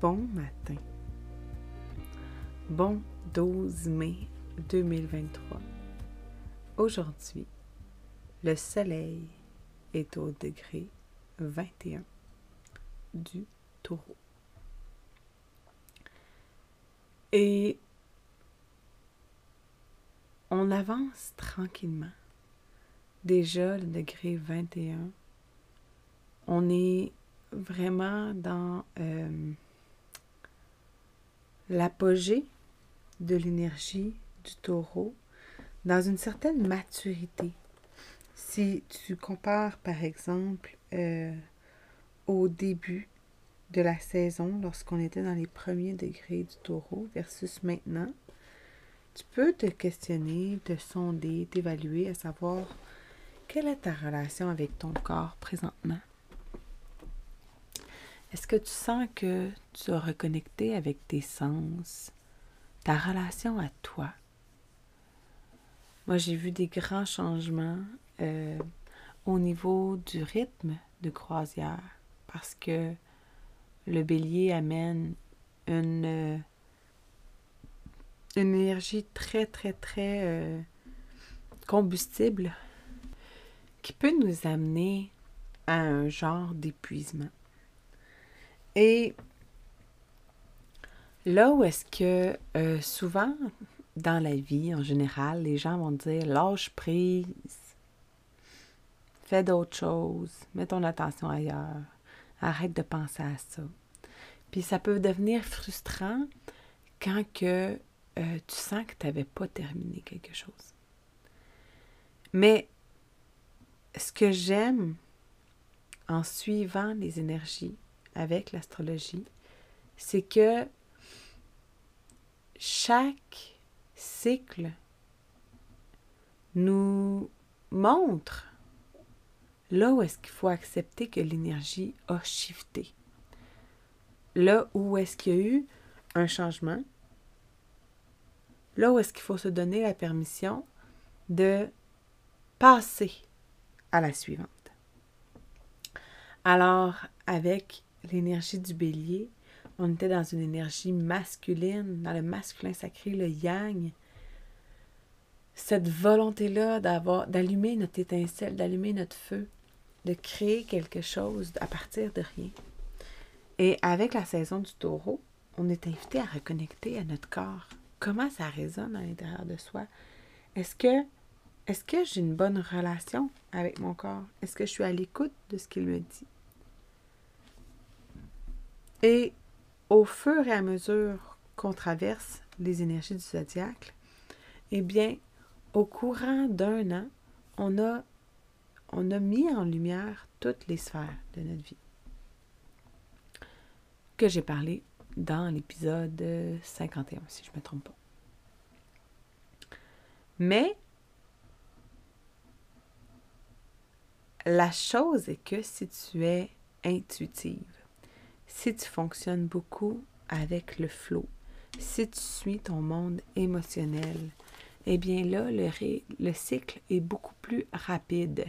Bon matin. Bon 12 mai 2023. Aujourd'hui, le soleil est au degré 21 du taureau. Et on avance tranquillement. Déjà, le degré 21, on est vraiment dans euh, l'apogée de l'énergie du taureau dans une certaine maturité. Si tu compares par exemple euh, au début de la saison, lorsqu'on était dans les premiers degrés du taureau versus maintenant, tu peux te questionner, te sonder, t'évaluer, à savoir quelle est ta relation avec ton corps présentement. Est-ce que tu sens que tu as reconnecté avec tes sens, ta relation à toi? Moi, j'ai vu des grands changements euh, au niveau du rythme de croisière parce que le bélier amène une, euh, énergie très, très, très euh, combustible qui peut nous amener à un genre d'épuisement. Et là où est-ce que euh, souvent dans la vie en général, les gens vont dire lâche prise, fais d'autres choses, mets ton attention ailleurs, arrête de penser à ça. Puis ça peut devenir frustrant quand que euh, tu sens que tu n'avais pas terminé quelque chose. Mais ce que j'aime en suivant les énergies, avec l'astrologie, c'est que chaque cycle nous montre là où est-ce qu'il faut accepter que l'énergie a shifté. Là où est-ce qu'il y a eu un changement. Là où est-ce qu'il faut se donner la permission de passer à la suivante. Alors, avec l'énergie du bélier, on était dans une énergie masculine, dans le masculin sacré, le yang. Cette volonté-là d'avoir, d'allumer notre étincelle, d'allumer notre feu, de créer quelque chose à partir de rien. Et avec la saison du taureau, on est invité à reconnecter à notre corps. Comment ça résonne à l'intérieur de soi? Est-ce que, est-ce que j'ai une bonne relation avec mon corps? Est-ce que je suis à l'écoute de ce qu'il me dit? Et au fur et à mesure qu'on traverse les énergies du zodiaque, eh bien, au courant d'un an, on a, on a mis en lumière toutes les sphères de notre vie que j'ai parlé dans l'épisode 51, si je ne me trompe pas. Mais la chose est que si tu es intuitive, si tu fonctionnes beaucoup avec le flot, si tu suis ton monde émotionnel, eh bien là, le, le cycle est beaucoup plus rapide.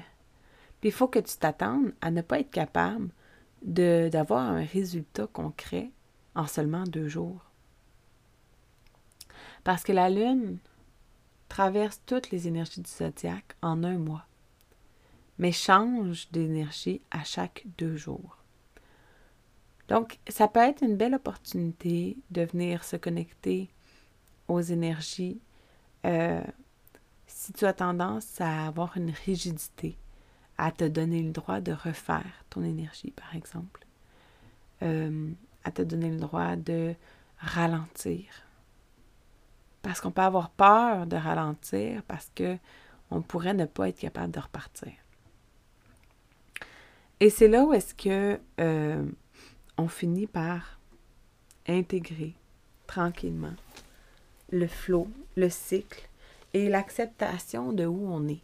Puis il faut que tu t'attendes à ne pas être capable d'avoir un résultat concret en seulement deux jours. Parce que la Lune traverse toutes les énergies du zodiaque en un mois, mais change d'énergie à chaque deux jours. Donc, ça peut être une belle opportunité de venir se connecter aux énergies euh, si tu as tendance à avoir une rigidité, à te donner le droit de refaire ton énergie, par exemple, euh, à te donner le droit de ralentir, Parce qu'on peut avoir peur de ralentir parce que on pourrait ne pas être capable de repartir. Et c'est là où est-ce que euh, on finit par intégrer tranquillement le flot, le cycle et l'acceptation de où on est,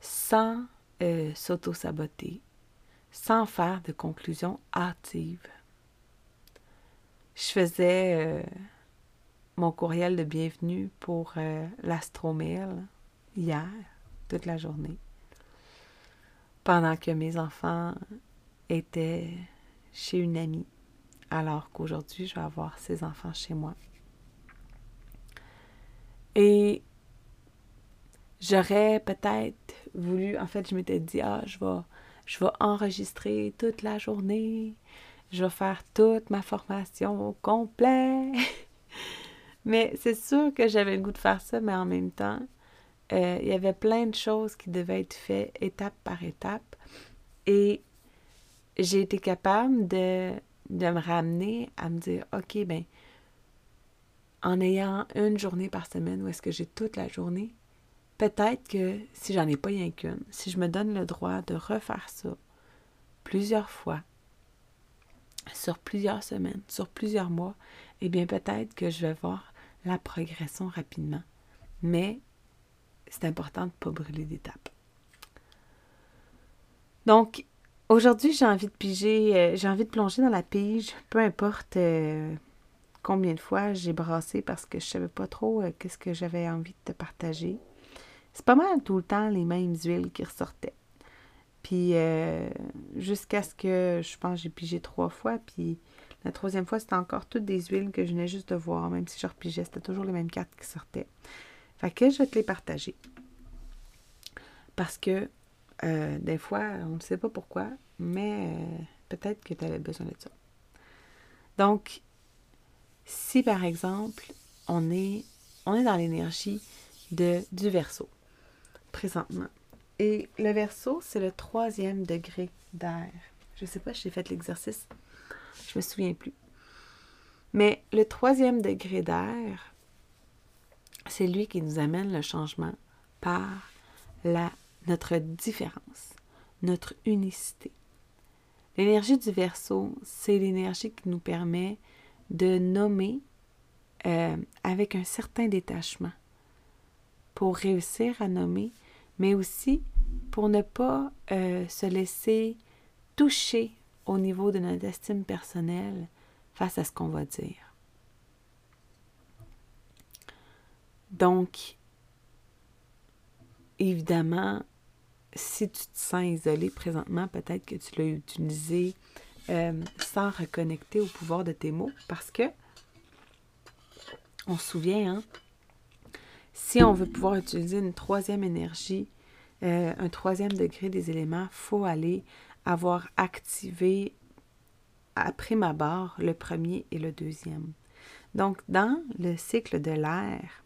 sans euh, s'auto-saboter, sans faire de conclusions hâtives. Je faisais euh, mon courriel de bienvenue pour euh, l'astromail hier, toute la journée, pendant que mes enfants étaient chez une amie, alors qu'aujourd'hui, je vais avoir ces enfants chez moi. Et j'aurais peut-être voulu, en fait, je m'étais dit, ah, je vais, je enregistrer toute la journée, je vais faire toute ma formation au complet. mais c'est sûr que j'avais le goût de faire ça, mais en même temps, euh, il y avait plein de choses qui devaient être faites étape par étape. Et j'ai été capable de, de me ramener à me dire, OK, ben en ayant une journée par semaine où est-ce que j'ai toute la journée, peut-être que si j'en ai pas rien qu'une, si je me donne le droit de refaire ça plusieurs fois, sur plusieurs semaines, sur plusieurs mois, eh bien peut-être que je vais voir la progression rapidement. Mais c'est important de ne pas brûler d'étapes. Donc, aujourd'hui, j'ai envie de piger, euh, j'ai envie de plonger dans la pige, peu importe euh, combien de fois j'ai brassé parce que je savais pas trop euh, qu'est-ce que j'avais envie de te partager. C'est pas mal tout le temps les mêmes huiles qui ressortaient. Puis jusqu'à ce que je pense j'ai pigé trois fois, puis la troisième fois c'était encore toutes des huiles que je venais juste de voir, même si je repigeais, c'était toujours les mêmes cartes qui sortaient. Fait que je vais te les partager. Parce que euh, des fois, on ne sait pas pourquoi, mais peut-être que tu avais besoin de ça. Donc, si par exemple, on est, dans l'énergie de, du verso présentement. Et le verso, c'est le troisième degré d'air. Je ne sais pas j'ai fait l'exercice. Je me souviens plus. Mais le troisième degré d'air, c'est lui qui nous amène le changement par la, notre différence, notre unicité. L'énergie du verso, c'est l'énergie qui nous permet de nommer euh, avec un certain détachement pour réussir à nommer, mais aussi pour ne pas euh, se laisser toucher au niveau de notre estime personnelle face à ce qu'on va dire. Donc, évidemment, si tu te sens isolé présentement, peut-être que tu l'as utilisé euh, sans reconnecter au pouvoir de tes mots parce que on se souvient, hein, si on veut pouvoir utiliser une troisième énergie, euh, un troisième degré des éléments, il faut aller avoir activé après ma barre le premier et le deuxième. Donc, dans le cycle de l'air,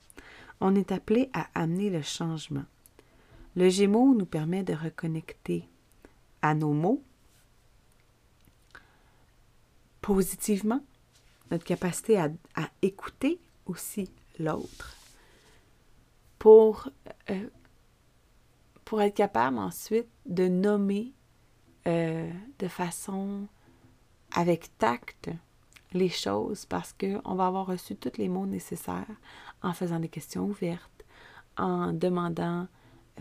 on est appelé à amener le changement. Le Gémeaux nous permet de reconnecter à nos mots, positivement, notre capacité à, écouter aussi l'autre pour, euh, pour être capable ensuite de nommer euh, de façon avec tact les choses parce qu'on va avoir reçu tous les mots nécessaires en faisant des questions ouvertes, en demandant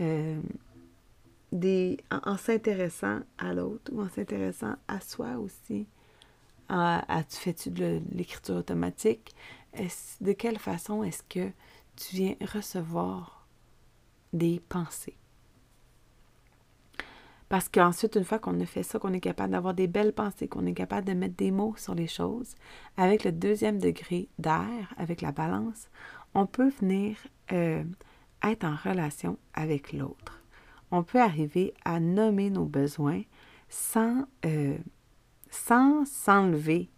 euh, des. en s'intéressant à l'autre ou en s'intéressant à soi aussi tu fais-tu de l'écriture automatique? de quelle façon est-ce que tu viens recevoir des pensées? Parce qu'ensuite, une fois qu'on a fait ça, qu'on est capable d'avoir des belles pensées, qu'on est capable de mettre des mots sur les choses, avec le deuxième degré d'air, avec la balance, on peut venir euh, être en relation avec l'autre. On peut arriver à nommer nos besoins sans euh, s'enlever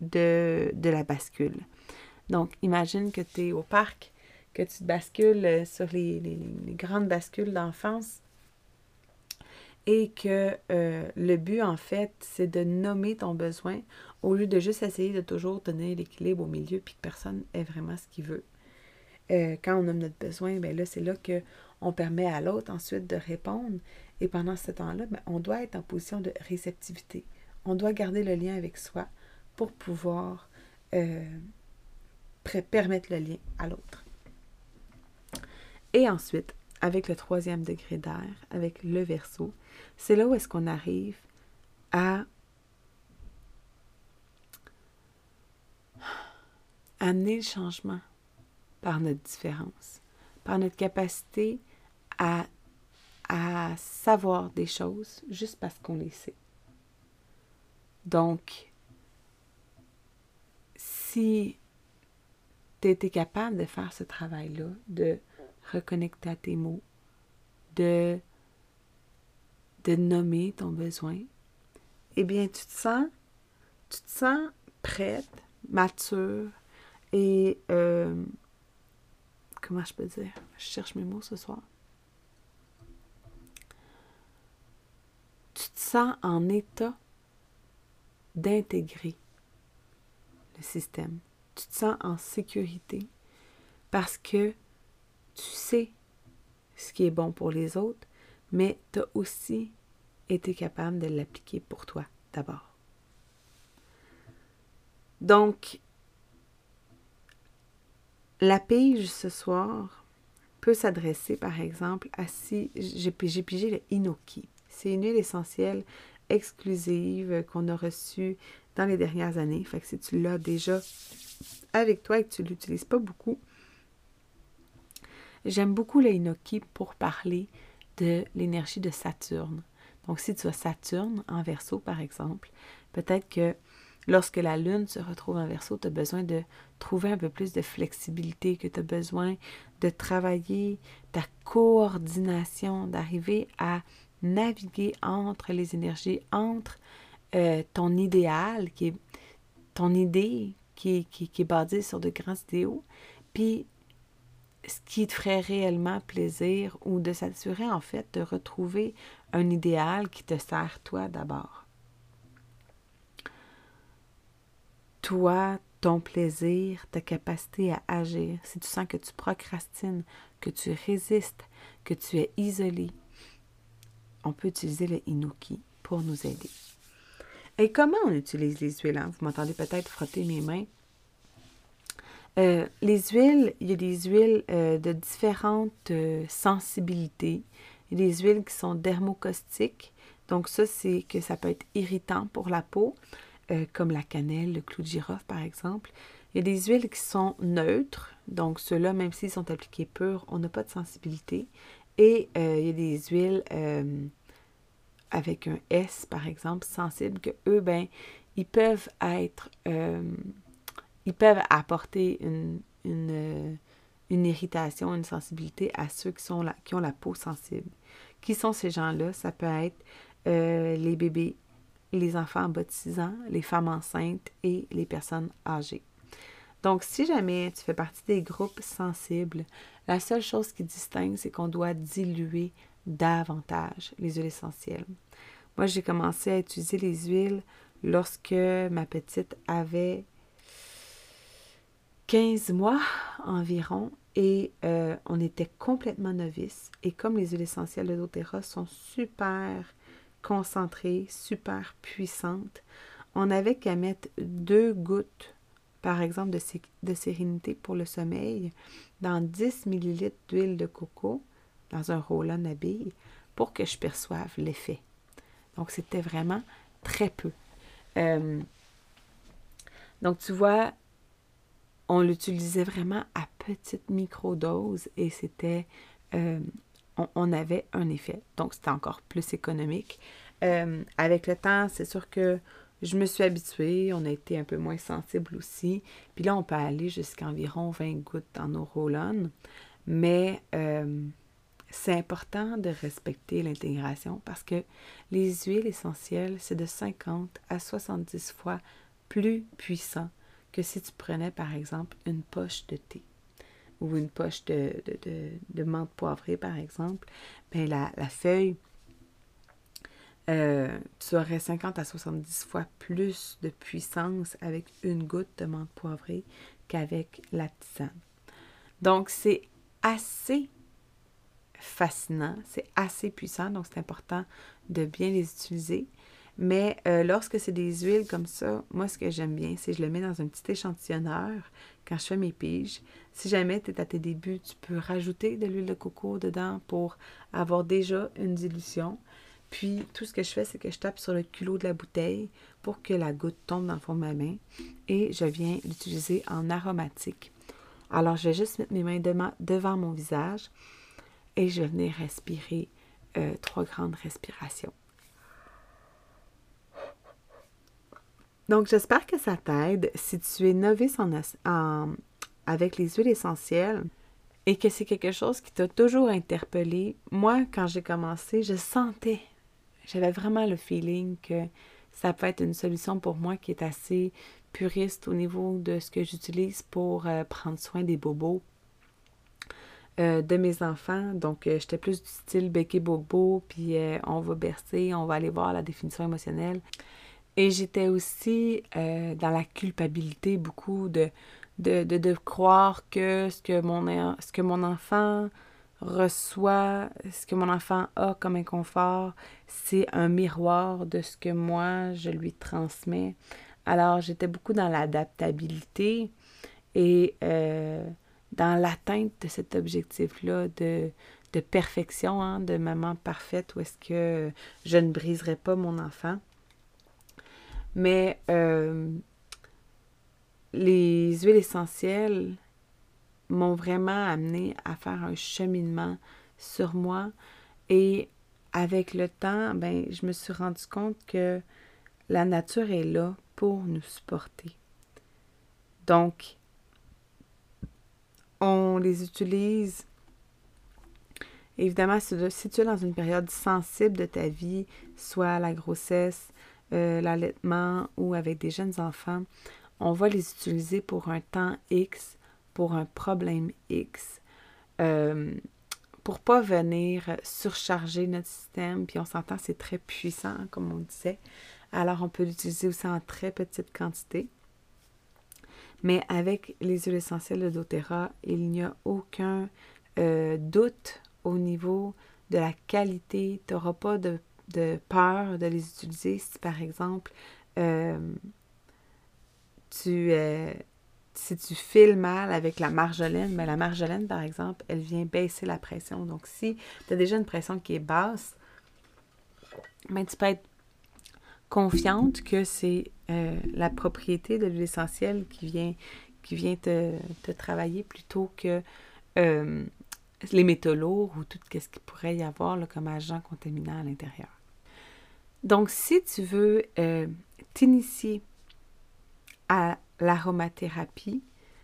de, la bascule. Donc, imagine que tu es au parc, que tu te bascules euh, sur les, les, grandes bascules d'enfance et que euh, le but, en fait, c'est de nommer ton besoin au lieu de juste essayer de toujours donner l'équilibre au milieu puis que personne ait vraiment ce qu'il veut. Euh, quand on a notre besoin, bien là, c'est là qu'on permet à l'autre ensuite de répondre. Et pendant ce temps-là, ben, on doit être en position de réceptivité. On doit garder le lien avec soi pour pouvoir euh, permettre le lien à l'autre. Et ensuite, avec le troisième degré d'air, avec le verso, c'est là où est-ce qu'on arrive à amener le changement par notre différence, par notre capacité à, à savoir des choses juste parce qu'on les sait. Donc, si tu étais capable de faire ce travail-là, de reconnecter à tes mots, de, de nommer ton besoin, eh bien, tu te sens, tu te sens prête, mature et euh, comment je peux dire? Je cherche mes mots ce soir. Tu te sens en état d'intégrer le système. Tu te sens en sécurité parce que tu sais ce qui est bon pour les autres, mais tu as aussi été capable de l'appliquer pour toi d'abord. Donc, la pige ce soir peut s'adresser, par exemple, à si j'ai pigé le Inoki. C'est une huile essentielle exclusive qu'on a reçue dans les dernières années. Fait que si tu l'as déjà avec toi et que tu ne l'utilises pas beaucoup, j'aime beaucoup le Inoki pour parler de l'énergie de Saturne. Donc, si tu as Saturne en verso, par exemple, peut-être que lorsque la Lune se retrouve en verso, tu as besoin de trouver un peu plus de flexibilité, que tu as besoin de travailler ta coordination, d'arriver à naviguer entre les énergies, entre euh, ton idéal, qui est ton idée qui, qui, qui est basée sur de grands idéaux, puis ce qui te ferait réellement plaisir ou de s'assurer en fait de retrouver un idéal qui te sert toi d'abord. Toi, ton plaisir, ta capacité à agir, si tu sens que tu procrastines, que tu résistes, que tu es isolé, on peut utiliser le Inuki pour nous aider. Et comment on utilise les huiles? Hein? Vous m'entendez peut-être frotter mes mains. Euh, les huiles, il y a des huiles euh, de différentes euh, sensibilités. Il y a des huiles qui sont dermocaustiques. Donc ça, c'est que ça peut être irritant pour la peau, comme la cannelle, le clou de girofle par exemple. Il y a des huiles qui sont neutres. Donc ceux-là, même s'ils sont appliqués purs, on n'a pas de sensibilité. Et il y a des huiles avec un S, par exemple, sensibles, que eux, ben, ils peuvent être ils peuvent apporter une, une, irritation, une sensibilité à ceux qui, sont qui ont la peau sensible. Qui sont ces gens-là? Ça peut être euh, les bébés, les enfants en bas de 6 ans, les femmes enceintes et les personnes âgées. Donc, si jamais tu fais partie des groupes sensibles, la seule chose qui distingue, c'est qu'on doit diluer davantage les huiles essentielles. Moi, j'ai commencé à utiliser les huiles lorsque ma petite avait 15 mois environ et euh, on était complètement novice. Et comme les huiles essentielles de doTERRA sont super concentrées, super puissantes, on n'avait qu'à mettre deux gouttes, par exemple, de, sérénité pour le sommeil dans 10 ml d'huile de coco dans un roll-on à pour que je perçoive l'effet. Donc, c'était vraiment très peu. Euh, donc, tu vois, on l'utilisait vraiment à petite microdose et c'était, euh, on, avait un effet. Donc, c'était encore plus économique. Euh, avec le temps, c'est sûr que je me suis habituée, on a été un peu moins sensible aussi. Puis là, on peut aller jusqu'à environ 20 gouttes dans nos roll Mais euh, c'est important de respecter l'intégration parce que les huiles essentielles, c'est de 50 à 70 fois plus puissant que si tu prenais par exemple une poche de thé ou une poche de, de, menthe poivrée par exemple, bien la, la feuille, euh, tu aurais 50 à 70 fois plus de puissance avec une goutte de menthe poivrée qu'avec la tisane. Donc, c'est assez fascinant, c'est assez puissant, donc c'est important de bien les utiliser. Mais euh, lorsque c'est des huiles comme ça, moi, ce que j'aime bien, c'est que je le mets dans un petit échantillonneur quand je fais mes piges. Si jamais tu es à tes débuts, tu peux rajouter de l'huile de coco dedans pour avoir déjà une dilution. Puis, tout ce que je fais, c'est que je tape sur le culot de la bouteille pour que la goutte tombe dans le fond de ma main et je viens l'utiliser en aromatique. Alors, je vais juste mettre mes mains devant mon visage et je vais venir respirer euh, trois grandes respirations. Donc, j'espère que ça t'aide si tu es novice en, avec les huiles essentielles et que c'est quelque chose qui t'a toujours interpellé. Moi, quand j'ai commencé, je sentais, j'avais vraiment le feeling que ça peut être une solution pour moi qui est assez puriste au niveau de ce que j'utilise pour euh, prendre soin des bobos euh, de mes enfants. Donc, euh, j'étais plus du style béquet bobo, puis on va bercer, on va aller voir la définition émotionnelle. Et j'étais aussi euh, dans la culpabilité beaucoup de, de, croire que ce que, mon, enfant reçoit, ce que mon enfant a comme inconfort, c'est un miroir de ce que moi, je lui transmets. Alors, j'étais beaucoup dans l'adaptabilité et euh, dans l'atteinte de cet objectif-là de, de perfection, hein, de maman parfaite, où est-ce que je ne briserai pas mon enfant. Mais euh, les huiles essentielles m'ont vraiment amené à faire un cheminement sur moi et avec le temps, ben, je me suis rendu compte que la nature est là pour nous supporter. Donc, on les utilise. Évidemment, si tu es dans une période sensible de ta vie, soit la grossesse, euh, l'allaitement ou avec des jeunes enfants, on va les utiliser pour un temps X, pour un problème X, euh, pour pas venir surcharger notre système. Puis on s'entend, c'est très puissant, comme on disait. Alors on peut l'utiliser aussi en très petite quantité. Mais avec les huiles essentielles de doTERRA, il n'y a aucun euh, doute au niveau de la qualité. Tu n'auras pas de de peur de les utiliser si, par exemple, euh, tu, euh, si tu files mal avec la marjolaine, mais la marjolaine, par exemple, elle vient baisser la pression. Donc, si tu as déjà une pression qui est basse, ben, tu peux être confiante que c'est euh, la propriété de l'huile essentielle qui vient, qui te travailler plutôt que les métaux lourds ou tout ce qu'il pourrait y avoir comme agent contaminant à l'intérieur. Donc, si tu veux euh, t'initier à l'aromathérapie,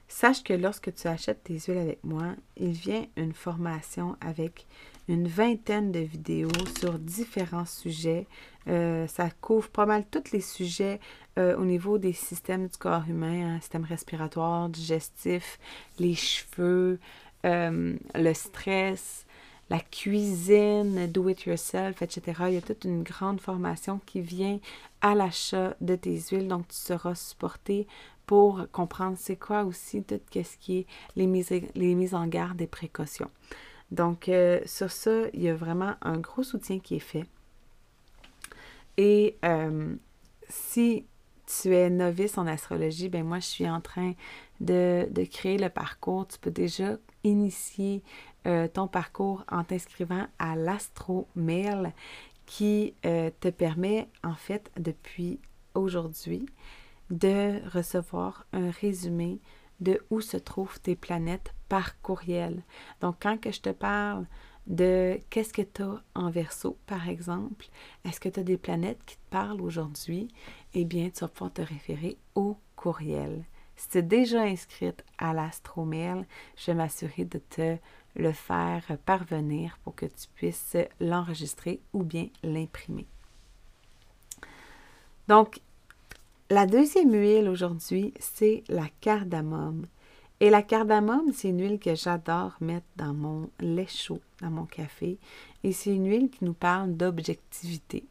sache que lorsque tu achètes tes huiles avec moi, il vient une formation avec une vingtaine de vidéos sur différents sujets. Euh, ça couvre pas mal tous les sujets euh, au niveau des systèmes du corps humain, hein, système respiratoire, digestif, les cheveux, le stress, la cuisine, do it yourself, etc. Il y a toute une grande formation qui vient à l'achat de tes huiles, donc tu seras supporté pour comprendre c'est quoi aussi tout ce qui est les mises, les mises en garde et précautions. Donc, euh, sur ça, il y a vraiment un gros soutien qui est fait. Et euh, si tu es novice en astrologie, ben moi, je suis en train de, créer le parcours. Tu peux déjà initier euh, ton parcours en t'inscrivant à l'Astromail qui euh, te permet en fait depuis aujourd'hui de recevoir un résumé de où se trouvent tes planètes par courriel. Donc quand que je te parle de qu'est-ce que tu as en verso, par exemple, est-ce que tu as des planètes qui te parlent aujourd'hui? Eh bien, tu vas pouvoir te référer au courriel. Si tu es déjà inscrite à l'Astromail, je vais m'assurer de te le faire parvenir pour que tu puisses l'enregistrer ou bien l'imprimer. Donc, la deuxième huile aujourd'hui, c'est la cardamome. Et la cardamome, c'est une huile que j'adore mettre dans mon lait chaud, dans mon café. Et c'est une huile qui nous parle d'objectivité.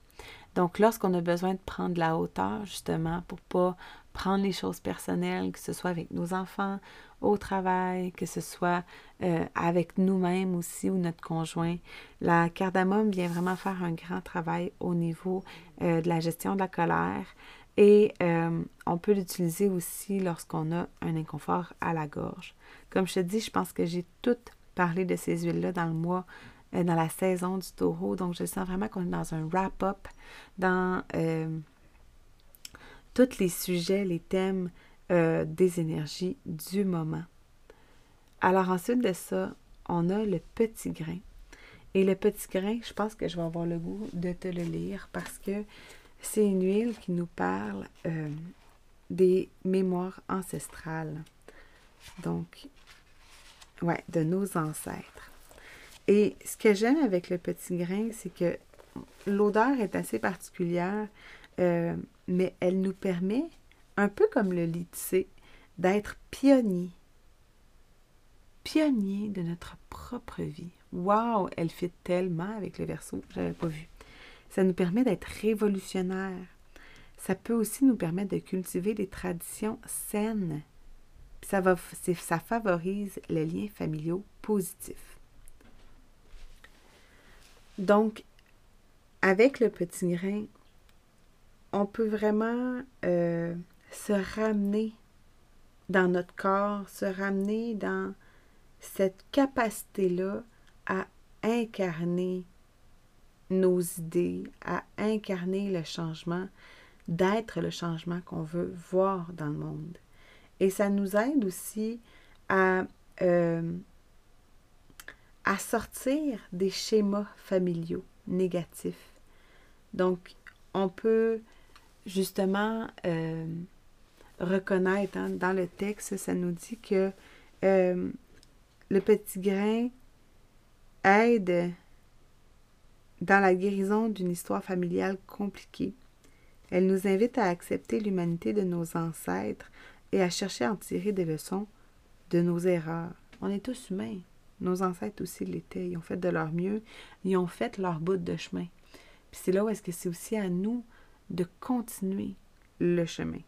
Donc, lorsqu'on a besoin de prendre la hauteur, justement, pour pas prendre les choses personnelles, que ce soit avec nos enfants, au travail, que ce soit euh, avec nous-mêmes aussi ou notre conjoint. La cardamome vient vraiment faire un grand travail au niveau euh, de la gestion de la colère et euh, on peut l'utiliser aussi lorsqu'on a un inconfort à la gorge. Comme je te dis, je pense que j'ai tout parlé de ces huiles-là dans le mois, dans la saison du taureau. Donc, je sens vraiment qu'on est dans un wrap-up dans tous les sujets, les thèmes euh, des énergies du moment. Alors ensuite de ça, on a le petit grain. Et le petit grain, je pense que je vais avoir le goût de te le lire parce que c'est une huile qui nous parle euh, des mémoires ancestrales. Donc, ouais, de nos ancêtres. Et ce que j'aime avec le petit grain, c'est que l'odeur est assez particulière, euh, mais elle nous permet un peu comme le lycée, d'être pionnier. Pionnier de notre propre vie. Waouh, elle fait tellement avec le verso, j'avais pas vu. Ça nous permet d'être révolutionnaire. Ça peut aussi nous permettre de cultiver des traditions saines. Ça, va, ça favorise les liens familiaux positifs. Donc, avec le petit grain, on peut vraiment euh, se ramener dans notre corps, se ramener dans cette capacité-là à incarner nos idées, à incarner le changement, d'être le changement qu'on veut voir dans le monde. Et ça nous aide aussi à, euh, à sortir des schémas familiaux négatifs. Donc, on peut justement euh, reconnaître. Hein, dans le texte, ça nous dit que euh, le petit grain aide dans la guérison d'une histoire familiale compliquée. Elle nous invite à accepter l'humanité de nos ancêtres et à chercher à en tirer des leçons de nos erreurs. On est tous humains. Nos ancêtres aussi l'étaient. Ils ont fait de leur mieux. Ils ont fait leur bout de chemin. Puis c'est là où est-ce que c'est aussi à nous de continuer le chemin.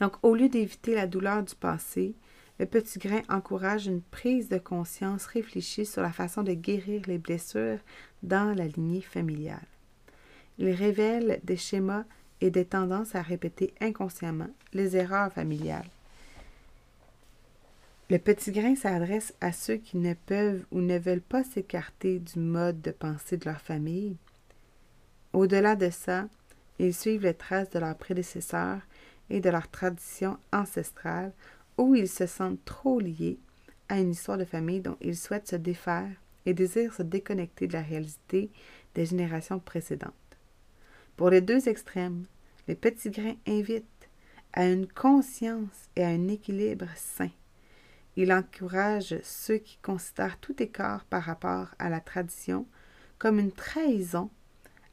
Donc, au lieu d'éviter la douleur du passé, le petit grain encourage une prise de conscience réfléchie sur la façon de guérir les blessures dans la lignée familiale. Il révèle des schémas et des tendances à répéter inconsciemment les erreurs familiales. Le petit grain s'adresse à ceux qui ne peuvent ou ne veulent pas s'écarter du mode de pensée de leur famille. Au-delà de ça, ils suivent les traces de leurs prédécesseurs et de leur tradition ancestrale où ils se sentent trop liés à une histoire de famille dont ils souhaitent se défaire et désirent se déconnecter de la réalité des générations précédentes. Pour les deux extrêmes, les petits grains invitent à une conscience et à un équilibre sain. Il encourage ceux qui considèrent tout écart par rapport à la tradition comme une trahison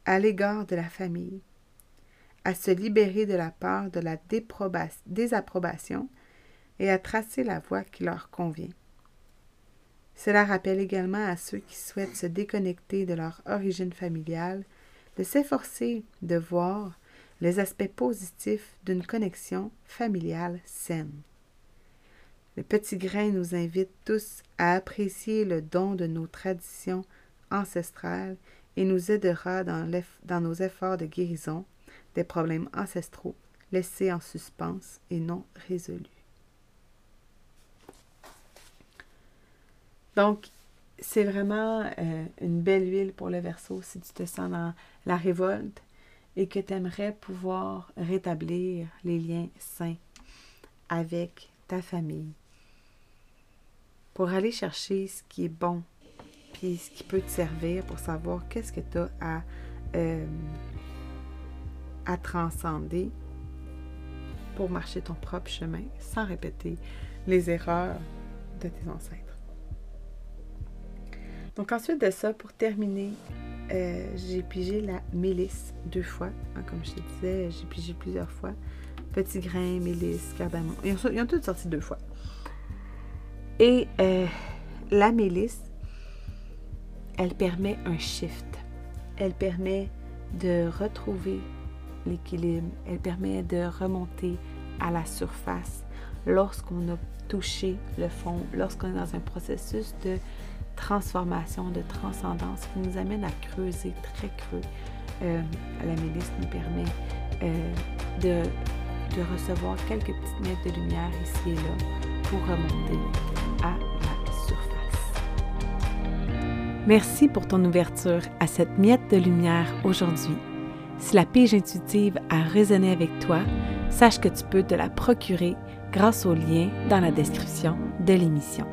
à l'égard de la famille à se libérer de la peur de la désapprobation et à tracer la voie qui leur convient. Cela rappelle également à ceux qui souhaitent se déconnecter de leur origine familiale de s'efforcer de voir les aspects positifs d'une connexion familiale saine. Le petit grain nous invite tous à apprécier le don de nos traditions ancestrales et nous aidera dans, nos efforts de guérison des problèmes ancestraux laissés en suspens et non résolus. Donc, c'est vraiment euh, une belle huile pour le verso si tu te sens dans la révolte et que tu aimerais pouvoir rétablir les liens sains avec ta famille pour aller chercher ce qui est bon puis ce qui peut te servir pour savoir qu'est-ce que tu as à euh, à transcender pour marcher ton propre chemin sans répéter les erreurs de tes ancêtres. Donc ensuite de ça, pour terminer, euh, j'ai pigé la mélisse deux fois. Hein, comme je te disais, j'ai pigé plusieurs fois. Petit grain, mélisse, cardamome. Ils ont, ils toutes sorti deux fois. Et euh, la mélisse, elle permet un shift. Elle permet de retrouver l'équilibre. Elle permet de remonter à la surface lorsqu'on a touché le fond, lorsqu'on est dans un processus de transformation, de transcendance qui nous amène à creuser très creux. Euh, la milice nous permet euh, de, recevoir quelques petites miettes de lumière ici et là pour remonter à. Merci pour ton ouverture à cette miette de lumière aujourd'hui. Si la pige intuitive a résonné avec toi, sache que tu peux te la procurer grâce au lien dans la description de l'émission.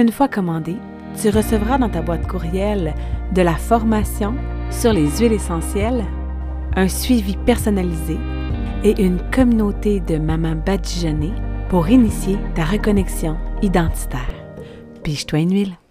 Une fois commandée, tu recevras dans ta boîte courriel de la formation sur les huiles essentielles, un suivi personnalisé et une communauté de mamans badigeonnées pour initier ta reconnexion identitaire. Pige-toi une huile.